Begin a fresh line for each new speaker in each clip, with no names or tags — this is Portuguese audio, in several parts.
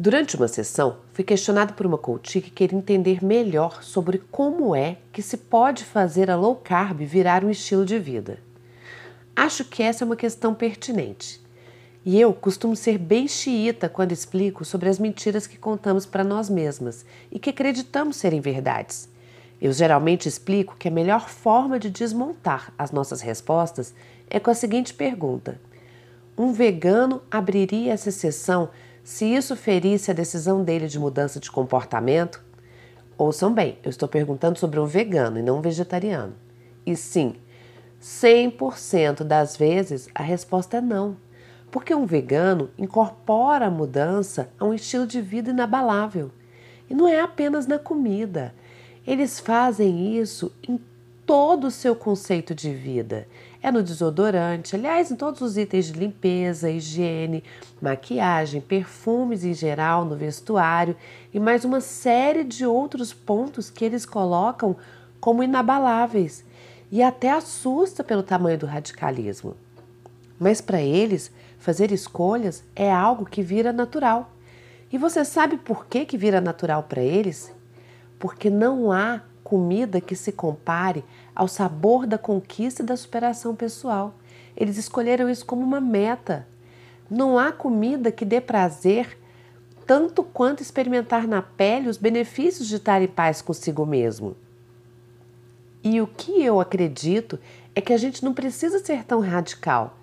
Durante uma sessão, fui questionado por uma coach que queria entender melhor sobre como é que se pode fazer a low carb virar um estilo de vida. Acho que essa é uma questão pertinente. E eu costumo ser bem xiita quando explico sobre as mentiras que contamos para nós mesmas e que acreditamos serem verdades. Eu geralmente explico que a melhor forma de desmontar as nossas respostas é com a seguinte pergunta: Um vegano abriria essa sessão se isso ferisse a decisão dele de mudança de comportamento? Ouçam bem, eu estou perguntando sobre um vegano e não um vegetariano. E sim, 100% das vezes a resposta é não, porque um vegano incorpora a mudança a um estilo de vida inabalável. E não é apenas na comida. Eles fazem isso em todo o seu conceito de vida. É no desodorante, aliás, em todos os itens de limpeza, higiene, maquiagem, perfumes em geral, no vestuário e mais uma série de outros pontos que eles colocam como inabaláveis e até assusta pelo tamanho do radicalismo. Mas para eles, fazer escolhas é algo que vira natural. E você sabe por que, que vira natural para eles? Porque não há comida que se compare ao sabor da conquista e da superação pessoal. Eles escolheram isso como uma meta. Não há comida que dê prazer tanto quanto experimentar na pele os benefícios de estar em paz consigo mesmo. E o que eu acredito é que a gente não precisa ser tão radical,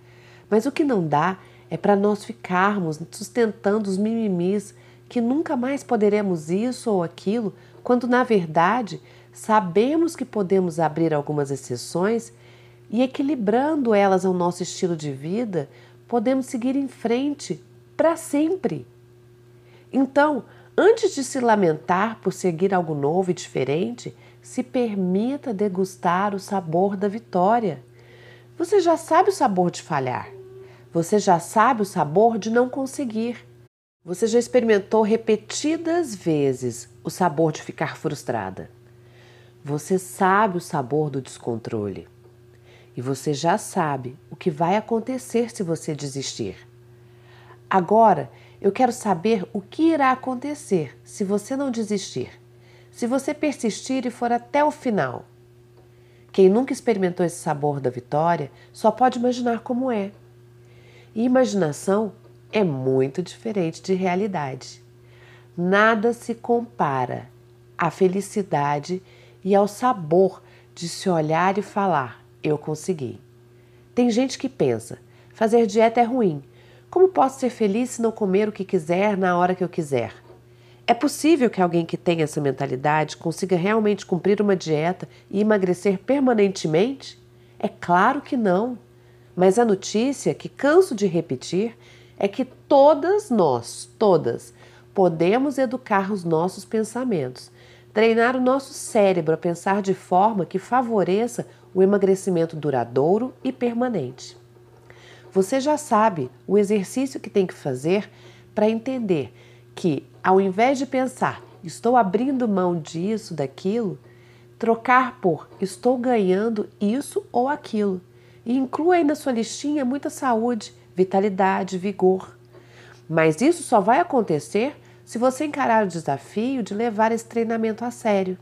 mas o que não dá é para nós ficarmos sustentando os mimimis que nunca mais poderemos isso ou aquilo, quando na verdade sabemos que podemos abrir algumas exceções e equilibrando elas ao nosso estilo de vida, podemos seguir em frente para sempre. Então, antes de se lamentar por seguir algo novo e diferente, se permita degustar o sabor da vitória. Você já sabe o sabor de falhar. Você já sabe o sabor de não conseguir. Você já experimentou repetidas vezes o sabor de ficar frustrada. Você sabe o sabor do descontrole. E você já sabe o que vai acontecer se você desistir. Agora, eu quero saber o que irá acontecer se você não desistir, se você persistir e for até o final. Quem nunca experimentou esse sabor da vitória só pode imaginar como é. E imaginação é muito diferente de realidade. Nada se compara à felicidade e ao sabor de se olhar e falar: eu consegui. Tem gente que pensa: fazer dieta é ruim. Como posso ser feliz se não comer o que quiser na hora que eu quiser? É possível que alguém que tenha essa mentalidade consiga realmente cumprir uma dieta e emagrecer permanentemente? É claro que não. Mas a notícia que canso de repetir é que todas nós, todas, podemos educar os nossos pensamentos treinar o nosso cérebro a pensar de forma que favoreça o emagrecimento duradouro e permanente. Você já sabe o exercício que tem que fazer para entender que, ao invés de pensar estou abrindo mão disso, daquilo, trocar por estou ganhando isso ou aquilo. E inclua aí na sua listinha muita saúde, vitalidade, vigor. Mas isso só vai acontecer se você encarar o desafio de levar esse treinamento a sério,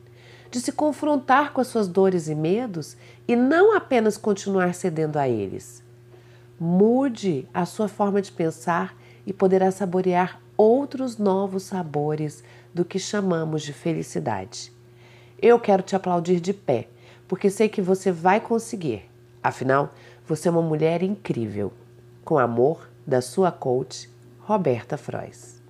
de se confrontar com as suas dores e medos e não apenas continuar cedendo a eles. Mude a sua forma de pensar e poderá saborear outros novos sabores do que chamamos de felicidade. Eu quero te aplaudir de pé, porque sei que você vai conseguir. Afinal, você é uma mulher incrível. Com amor, da sua coach, Roberta Frois.